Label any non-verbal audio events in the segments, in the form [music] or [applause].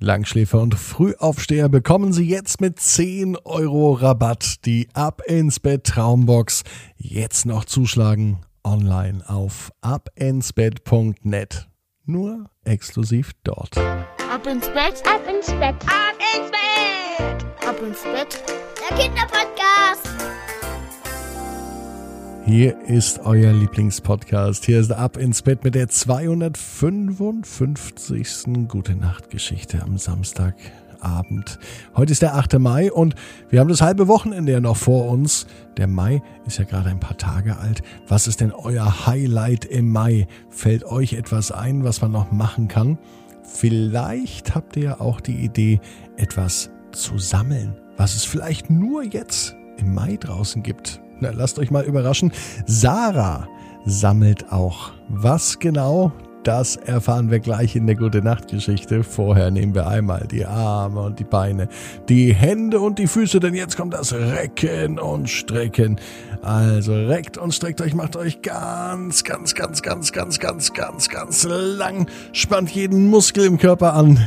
Langschläfer und Frühaufsteher bekommen Sie jetzt mit 10 Euro Rabatt die Ab ins Bett Traumbox. Jetzt noch zuschlagen online auf abinsbett.net. Nur exklusiv dort. Ab ins Bett, ab ins Bett, ab ins Bett, ab ins Bett. Der Kinderpodcast. Hier ist euer Lieblingspodcast. Hier ist Ab ins Bett mit der 255. Gute Nacht Geschichte am Samstagabend. Heute ist der 8. Mai und wir haben das halbe Wochenende ja noch vor uns. Der Mai ist ja gerade ein paar Tage alt. Was ist denn euer Highlight im Mai? Fällt euch etwas ein, was man noch machen kann? Vielleicht habt ihr ja auch die Idee, etwas zu sammeln, was es vielleicht nur jetzt im Mai draußen gibt. Na, lasst euch mal überraschen. Sarah sammelt auch. Was genau? Das erfahren wir gleich in der Gute Nacht Geschichte. Vorher nehmen wir einmal die Arme und die Beine, die Hände und die Füße, denn jetzt kommt das Recken und Strecken. Also reckt und streckt euch, macht euch ganz, ganz, ganz, ganz, ganz, ganz, ganz, ganz lang, spannt jeden Muskel im Körper an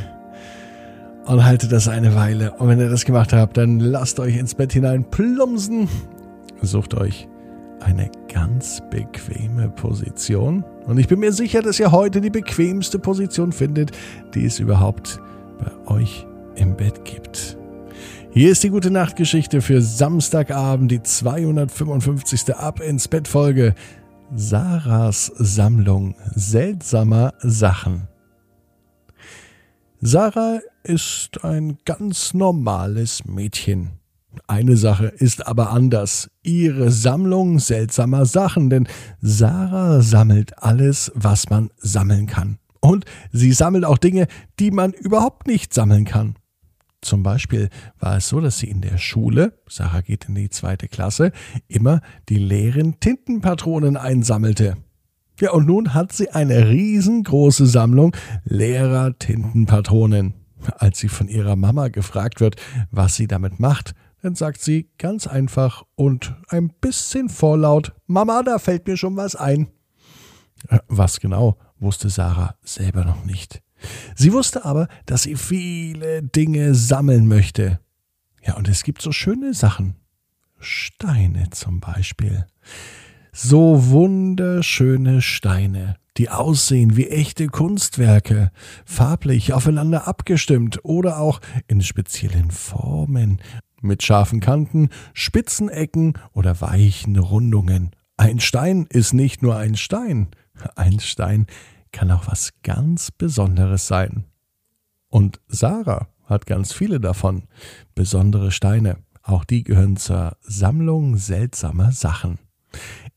und haltet das eine Weile. Und wenn ihr das gemacht habt, dann lasst euch ins Bett hinein plumpsen Sucht euch eine ganz bequeme Position. Und ich bin mir sicher, dass ihr heute die bequemste Position findet, die es überhaupt bei euch im Bett gibt. Hier ist die gute Nachtgeschichte für Samstagabend, die 255. Ab ins Bett Folge. Sarahs Sammlung seltsamer Sachen. Sarah ist ein ganz normales Mädchen. Eine Sache ist aber anders. Ihre Sammlung seltsamer Sachen, denn Sarah sammelt alles, was man sammeln kann. Und sie sammelt auch Dinge, die man überhaupt nicht sammeln kann. Zum Beispiel war es so, dass sie in der Schule, Sarah geht in die zweite Klasse, immer die leeren Tintenpatronen einsammelte. Ja, und nun hat sie eine riesengroße Sammlung leerer Tintenpatronen. Als sie von ihrer Mama gefragt wird, was sie damit macht, dann sagt sie ganz einfach und ein bisschen vorlaut, Mama, da fällt mir schon was ein. Äh, was genau, wusste Sarah selber noch nicht. Sie wusste aber, dass sie viele Dinge sammeln möchte. Ja, und es gibt so schöne Sachen. Steine zum Beispiel. So wunderschöne Steine, die aussehen wie echte Kunstwerke, farblich aufeinander abgestimmt oder auch in speziellen Formen mit scharfen Kanten, spitzen Ecken oder weichen Rundungen. Ein Stein ist nicht nur ein Stein. Ein Stein kann auch was ganz Besonderes sein. Und Sarah hat ganz viele davon. Besondere Steine. Auch die gehören zur Sammlung seltsamer Sachen.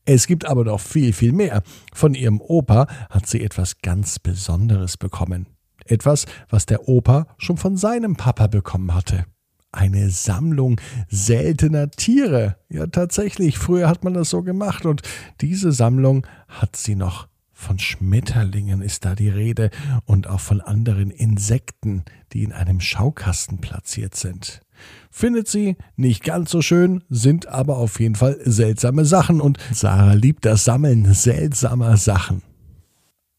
Es gibt aber noch viel, viel mehr. Von ihrem Opa hat sie etwas ganz Besonderes bekommen. Etwas, was der Opa schon von seinem Papa bekommen hatte eine Sammlung seltener Tiere. Ja, tatsächlich, früher hat man das so gemacht und diese Sammlung hat sie noch. Von Schmetterlingen ist da die Rede und auch von anderen Insekten, die in einem Schaukasten platziert sind. Findet sie nicht ganz so schön, sind aber auf jeden Fall seltsame Sachen und Sarah liebt das Sammeln seltsamer Sachen.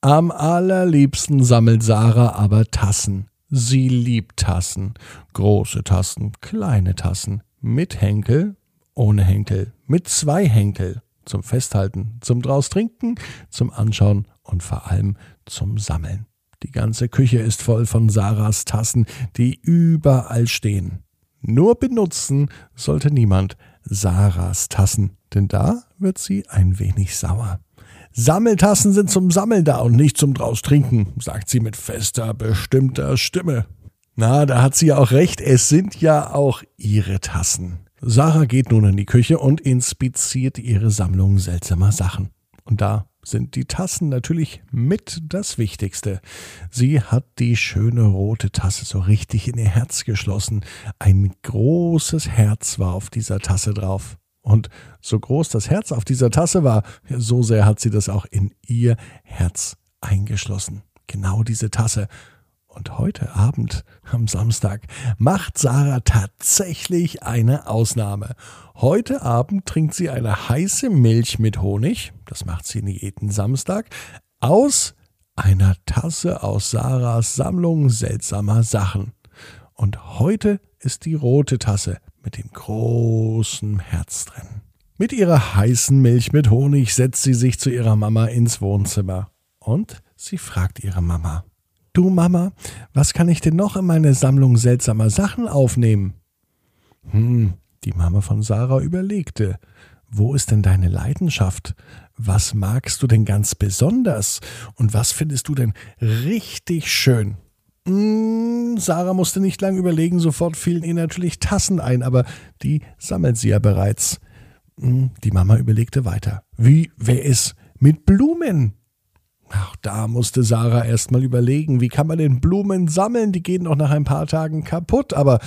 Am allerliebsten sammelt Sarah aber Tassen. Sie liebt Tassen. Große Tassen, kleine Tassen. Mit Henkel, ohne Henkel. Mit zwei Henkel. Zum Festhalten, zum draus trinken, zum Anschauen und vor allem zum Sammeln. Die ganze Küche ist voll von Sarahs Tassen, die überall stehen. Nur benutzen sollte niemand Sarahs Tassen, denn da wird sie ein wenig sauer. Sammeltassen sind zum Sammeln da und nicht zum draus trinken, sagt sie mit fester, bestimmter Stimme. Na, da hat sie ja auch recht, es sind ja auch ihre Tassen. Sarah geht nun in die Küche und inspiziert ihre Sammlung seltsamer Sachen. Und da sind die Tassen natürlich mit das Wichtigste. Sie hat die schöne rote Tasse so richtig in ihr Herz geschlossen. Ein großes Herz war auf dieser Tasse drauf. Und so groß das Herz auf dieser Tasse war, so sehr hat sie das auch in ihr Herz eingeschlossen. Genau diese Tasse. Und heute Abend, am Samstag, macht Sarah tatsächlich eine Ausnahme. Heute Abend trinkt sie eine heiße Milch mit Honig, das macht sie jeden Samstag, aus einer Tasse aus Sarahs Sammlung seltsamer Sachen. Und heute ist die rote Tasse mit dem großen Herz drin. Mit ihrer heißen Milch mit Honig setzt sie sich zu ihrer Mama ins Wohnzimmer. Und sie fragt ihre Mama. Du Mama, was kann ich denn noch in meine Sammlung seltsamer Sachen aufnehmen? Hm, die Mama von Sarah überlegte. Wo ist denn deine Leidenschaft? Was magst du denn ganz besonders? Und was findest du denn richtig schön? Hm, Sarah musste nicht lang überlegen, sofort fielen ihr natürlich Tassen ein, aber die sammelt sie ja bereits. Hm, die Mama überlegte weiter. Wie wäre es mit Blumen? Auch da musste Sarah erst mal überlegen, wie kann man denn Blumen sammeln? Die gehen doch nach ein paar Tagen kaputt. Aber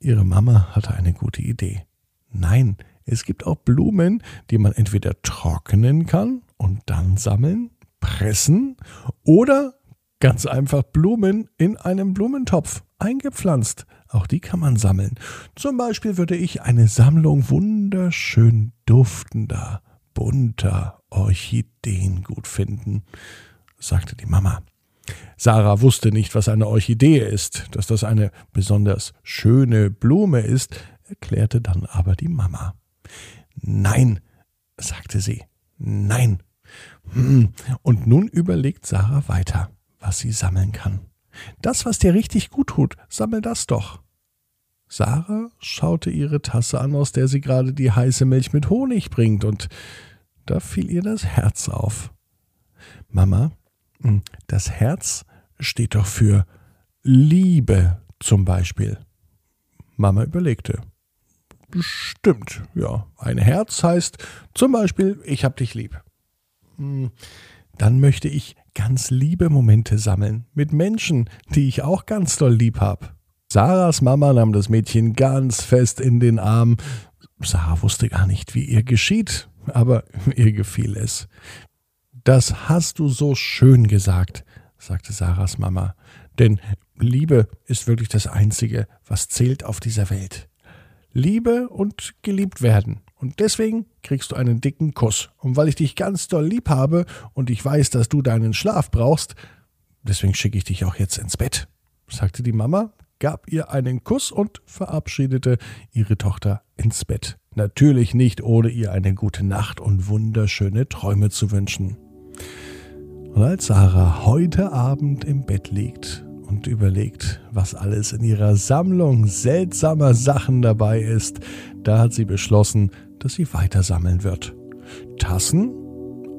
ihre Mama hatte eine gute Idee. Nein, es gibt auch Blumen, die man entweder trocknen kann und dann sammeln, pressen oder ganz einfach Blumen in einem Blumentopf eingepflanzt. Auch die kann man sammeln. Zum Beispiel würde ich eine Sammlung wunderschön duftender, bunter Orchideen gut finden, sagte die Mama. Sarah wusste nicht, was eine Orchidee ist. Dass das eine besonders schöne Blume ist, erklärte dann aber die Mama. Nein, sagte sie. Nein. Hm. Und nun überlegt Sarah weiter, was sie sammeln kann. Das, was dir richtig gut tut, sammel das doch. Sarah schaute ihre Tasse an, aus der sie gerade die heiße Milch mit Honig bringt, und da fiel ihr das Herz auf. Mama, hm, das Herz steht doch für Liebe zum Beispiel. Mama überlegte. Stimmt, ja. Ein Herz heißt zum Beispiel, ich hab dich lieb. Hm, dann möchte ich ganz liebe Momente sammeln mit Menschen, die ich auch ganz doll lieb hab. Sarahs Mama nahm das Mädchen ganz fest in den Arm. Sarah wusste gar nicht, wie ihr geschieht aber [laughs] ihr gefiel es. Das hast du so schön gesagt, sagte Sarahs Mama, denn Liebe ist wirklich das Einzige, was zählt auf dieser Welt. Liebe und geliebt werden. Und deswegen kriegst du einen dicken Kuss. Und weil ich dich ganz doll lieb habe und ich weiß, dass du deinen Schlaf brauchst, deswegen schicke ich dich auch jetzt ins Bett, sagte die Mama, gab ihr einen Kuss und verabschiedete ihre Tochter ins Bett. Natürlich nicht, ohne ihr eine gute Nacht und wunderschöne Träume zu wünschen. Und als Sarah heute Abend im Bett liegt und überlegt, was alles in ihrer Sammlung seltsamer Sachen dabei ist, da hat sie beschlossen, dass sie weiter sammeln wird. Tassen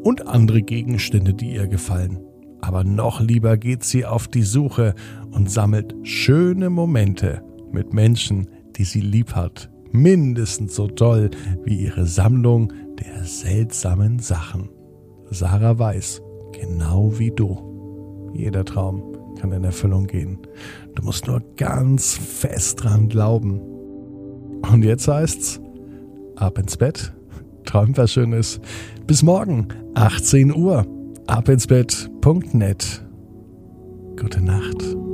und andere Gegenstände, die ihr gefallen. Aber noch lieber geht sie auf die Suche und sammelt schöne Momente mit Menschen, die sie lieb hat mindestens so toll wie ihre Sammlung der seltsamen Sachen. Sarah weiß, genau wie du. Jeder Traum kann in Erfüllung gehen. Du musst nur ganz fest dran glauben. Und jetzt heißt's, ab ins Bett, träum was Schönes. Bis morgen, 18 Uhr, abinsbett.net. Gute Nacht.